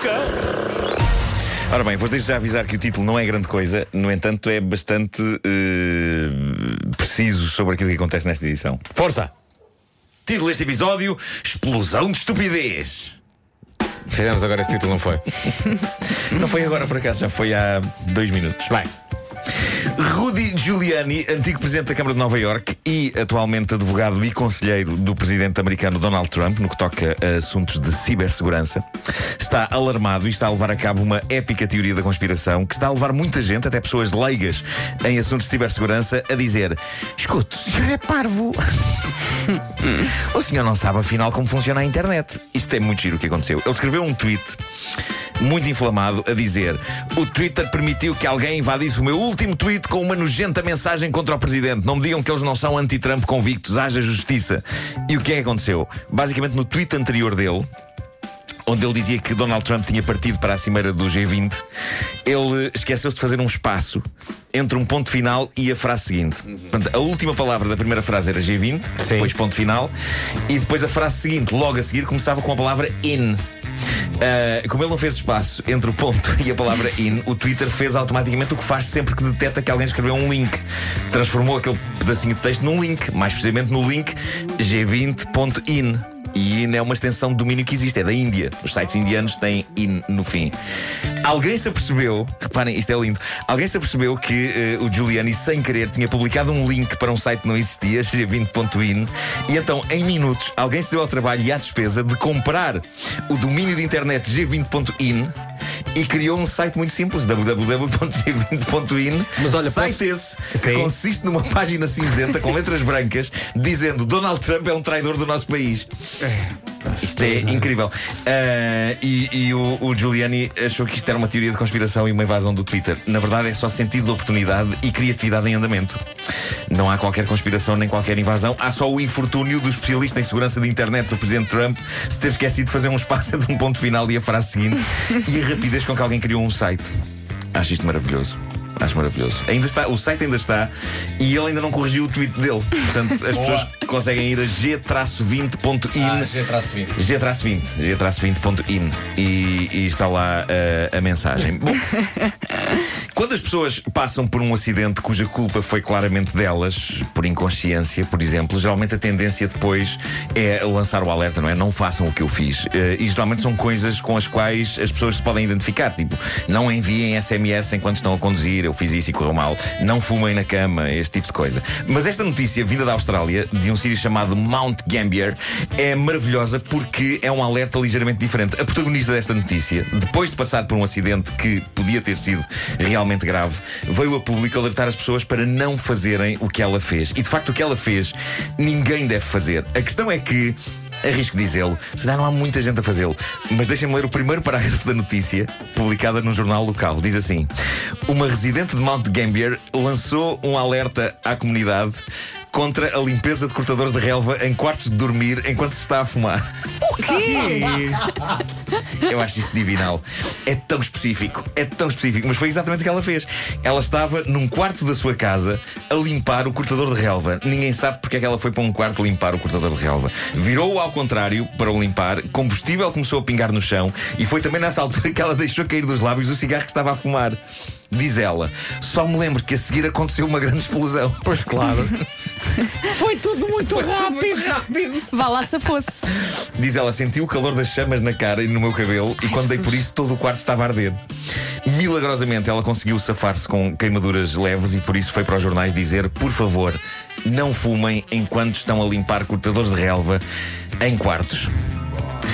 boca! Ora bem, vou desde já avisar que o título não é grande coisa, no entanto, é bastante uh, preciso sobre aquilo que acontece nesta edição. Força! Título deste episódio: Explosão de Estupidez. Fizemos agora esse título, não foi? não foi agora, por acaso, já foi há dois minutos. Vai. Rudy Giuliani, antigo presidente da Câmara de Nova York e atualmente advogado e conselheiro do presidente americano Donald Trump, no que toca a assuntos de cibersegurança, está alarmado e está a levar a cabo uma épica teoria da conspiração que está a levar muita gente, até pessoas leigas em assuntos de cibersegurança, a dizer: Escute, o senhor é parvo. o senhor não sabe afinal como funciona a internet. Isto é muito giro o que aconteceu. Ele escreveu um tweet muito inflamado, a dizer: O Twitter permitiu que alguém invadisse o meu último tweet com uma nojenta mensagem contra o presidente. Não me digam que eles não são anti-Trump convictos, haja justiça. E o que é que aconteceu? Basicamente, no tweet anterior dele, onde ele dizia que Donald Trump tinha partido para a cimeira do G20, ele esqueceu-se de fazer um espaço entre um ponto final e a frase seguinte. Portanto, a última palavra da primeira frase era G20, Sim. depois ponto final, e depois a frase seguinte, logo a seguir, começava com a palavra in. Uh, como ele não fez espaço entre o ponto e a palavra in, o Twitter fez automaticamente o que faz sempre que detecta que alguém escreveu um link. Transformou aquele pedacinho de texto num link, mais precisamente no link g20.in. E IN é uma extensão de domínio que existe, é da Índia. Os sites indianos têm IN no fim. Alguém se apercebeu, reparem, isto é lindo. Alguém se apercebeu que uh, o Giuliani, sem querer, tinha publicado um link para um site que não existia, g20.in, e então, em minutos, alguém se deu ao trabalho e à despesa de comprar o domínio de internet g20.in e criou um site muito simples, www.g20.in. Mas olha, site posso... esse que Sim. consiste numa página cinzenta com letras brancas dizendo Donald Trump é um traidor do nosso país. É. Isto é incrível. Uh, e, e o, o, Giuliani achou que isto era uma teoria de conspiração e uma invasão do Twitter. Na verdade, é só sentido de oportunidade e criatividade em andamento. Não há qualquer conspiração nem qualquer invasão. Há só o infortúnio do especialista em segurança de internet do presidente Trump se ter esquecido de fazer um espaço de um ponto final e a frase seguinte e a rapidez com que alguém criou um site. Acho isto maravilhoso. Acho maravilhoso. Ainda está, o site ainda está e ele ainda não corrigiu o tweet dele. Portanto, as pessoas conseguem ir a g-20.in. Ah, g-20. G-20. G-20.in. E, e, está lá uh, a mensagem. Bom, quando as pessoas passam por um acidente cuja culpa foi claramente delas, por inconsciência, por exemplo, geralmente a tendência depois é lançar o alerta, não é? Não façam o que eu fiz. Uh, e geralmente são coisas com as quais as pessoas se podem identificar. Tipo, não enviem SMS enquanto estão a conduzir eu fiz isso e correu mal, não fumem na cama, este tipo de coisa. Mas esta notícia, vinda da Austrália, de um sítio chamado Mount Gambier, é maravilhosa porque é um alerta ligeiramente diferente. A protagonista desta notícia, depois de passar por um acidente que podia ter sido realmente grave, veio a público alertar as pessoas para não fazerem o que ela fez. E de facto, o que ela fez, ninguém deve fazer. A questão é que arrisco dizê-lo, se não há muita gente a fazê-lo. Mas deixem-me ler o primeiro parágrafo da notícia, publicada num jornal local. Diz assim: Uma residente de Mount Gambier lançou um alerta à comunidade contra a limpeza de cortadores de relva em quartos de dormir enquanto se está a fumar. O quê? Eu acho isto divinal. É tão específico, é tão específico, mas foi exatamente o que ela fez. Ela estava num quarto da sua casa a limpar o cortador de relva. Ninguém sabe porque é que ela foi para um quarto limpar o cortador de relva. Virou-o ao contrário para o limpar, combustível começou a pingar no chão e foi também nessa altura que ela deixou cair dos lábios o cigarro que estava a fumar. Diz ela, só me lembro que a seguir aconteceu uma grande explosão. Pois claro. Foi tudo muito Foi rápido. Tudo muito rápido. Vá lá se fosse. Diz ela, senti o calor das chamas na cara e no meu cabelo Ai, e quando dei por isso todo o quarto estava a arder. Milagrosamente ela conseguiu safar-se com queimaduras leves e por isso foi para os jornais dizer: por favor, não fumem enquanto estão a limpar cortadores de relva em quartos.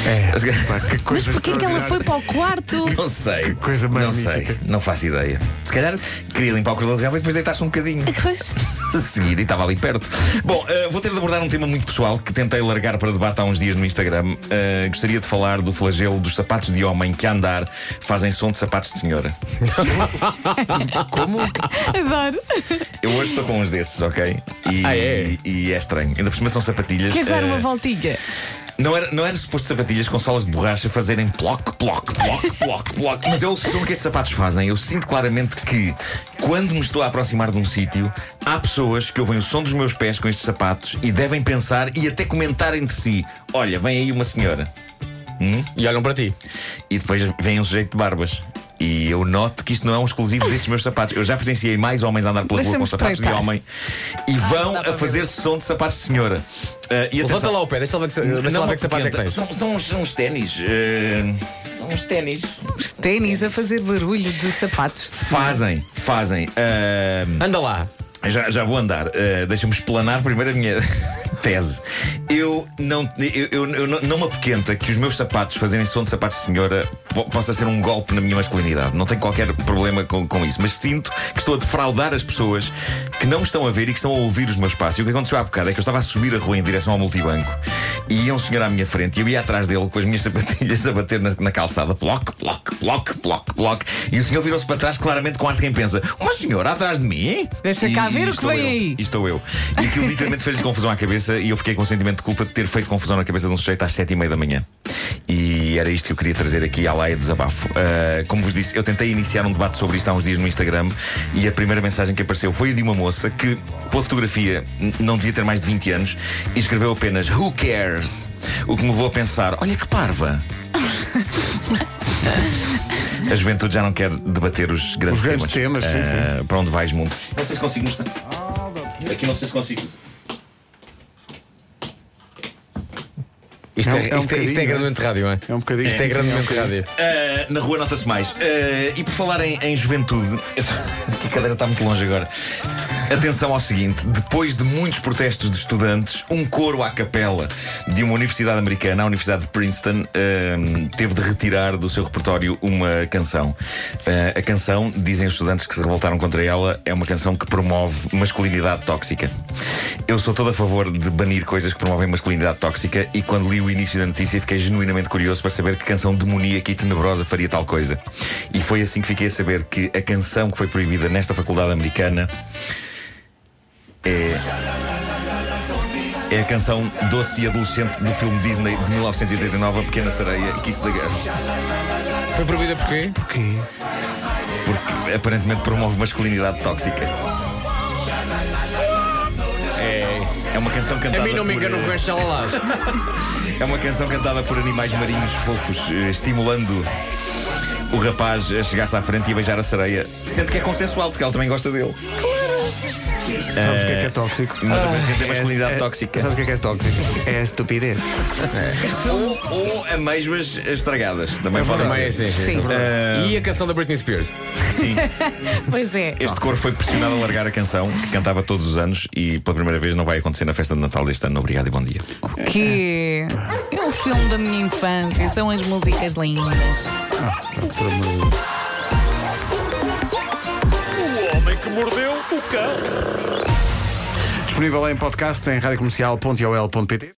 É, pá, que coisa Mas porquê que ela foi para o quarto? Não sei. Que coisa Não sei, não faço ideia. Se calhar queria limpar o corredor de relva e depois deitar-se um bocadinho. A seguir e estava ali perto. Bom, uh, vou ter de abordar um tema muito pessoal que tentei largar para debate há uns dias no Instagram. Uh, gostaria de falar do flagelo dos sapatos de homem que a andar fazem som de sapatos de senhora. Como? Adoro. Eu hoje estou com uns desses, ok? E, ah, é? e é estranho. Ainda por cima são sapatilhas. Queres dar uma eh, voltinha? Não era, não era suposto sapatilhas com solas de borracha fazerem ploc, ploc, ploc, ploc, ploc. Mas é o som que estes sapatos fazem. Eu sinto claramente que, quando me estou a aproximar de um sítio, há pessoas que ouvem o som dos meus pés com estes sapatos e devem pensar e até comentar entre si: olha, vem aí uma senhora. Hum? E olham para ti. E depois vem um sujeito de barbas. E eu noto que isto não é um exclusivo destes meus sapatos. Eu já presenciei mais homens a andar pela rua com sapatos de homem e vão dá a fazer som de sapatos de senhora. Ah, e Levanta lá o pé, deixa lá ver que, deixa lá ver que sapatos é que tens. São, são, uns- são uns ténis. eh, são uns ténis. Os ténis a fazer barulho de sapatos. Fazem, fazem. Ah, Anda lá. já, já vou andar. Ah, Deixa-me explanar primeiro a minha tese. Eu não, eu, eu- eu não, não me apoquenta que os meus sapatos fazerem som de sapatos de senhora po- possa ser um golpe na minha masculinidade. Não tenho qualquer problema com, com isso. Mas sinto que estou a defraudar as pessoas que não me estão a ver e que estão a ouvir os meus passos. E o que aconteceu há bocado é que eu estava a subir a rua em direção ao multibanco e ia um senhor à minha frente e eu ia atrás dele com as minhas sapatilhas a bater na, na calçada. Ploc, ploc, ploc, ploc, ploc. E o senhor virou-se para trás claramente com ar de quem pensa: Uma senhora atrás de mim? Deixa E- cá ver o que vem aí. E estou eu. E aquilo literalmente fez-lhe confusão à cabeça e eu fiquei com o sentimento de culpa de ter feito confusão na cabeça de um sujeito às sete e meia da manhã. E era isto que eu queria trazer aqui à laia de desabafo. Ah, como vos disse, eu tentei iniciar um debate sobre isto há uns dias no Instagram e a primeira mensagem que apareceu foi a de uma moça que, pela fotografia, não devia ter mais de 20 anos e escreveu apenas Who cares? O que me levou a pensar: olha que parva. A juventude já não quer debater os grandes Os grandes temas, sim, Ah, Para onde vais, mundo? Não sei se consigo mostrar. Aqui não sei se consigo. Isto É um- é, é um isto é, isto é grandemente rádio, é? É um bocadinho. Isto é sim, grandemente um bocadinho. rádio. Uh, na rua nota-se mais. Uh, e por falar em, em juventude, que a cadeira está muito longe agora. Atenção ao seguinte: depois de muitos protestos de estudantes, um coro à capela de uma universidade americana, a Universidade de Princeton, um, teve de retirar do seu repertório uma canção. Uh, a canção, dizem os estudantes que se revoltaram contra ela, é uma canção que promove masculinidade tóxica. Eu sou todo a favor de banir coisas que promovem masculinidade tóxica e quando li o início da notícia fiquei genuinamente curioso para saber que canção demoníaca e tenebrosa faria tal coisa. E foi assim que fiquei a saber que a canção que foi proibida nesta faculdade americana é. É a canção doce e adolescente do filme Disney de 1989, A Pequena Sereia, Kiss the Girl. Foi proibida porquê? Porquê? Porque aparentemente promove masculinidade tóxica. É. Uma canção A cantada mim não me por, enganam eh, com chalalás. É uma canção cantada por animais marinhos fofos, eh, estimulando o rapaz a chegar-se à frente e a beijar a sereia. Sendo que é consensual, porque ela também gosta dele. Sabes o que é que é tóxico? Mas ao mesmo tempo é masculinidade É- tóxica. Sabes o que é que é tóxico? É a estupidez. Ou, ou amêijoas estragadas. Também é ser. sim, sim. Sim. sim. E a canção da Britney Spears? Sim. Pois é. Este coro foi pressionado a largar a canção, que cantava todos os anos, e pela primeira vez não vai acontecer na festa de Natal deste ano. Obrigado e bom dia. O quê? É um filme da minha infância. São as músicas lindas. Por amor de Deus. Que mordeu o cão. Disponível em podcast em radiocomercial.ol.pt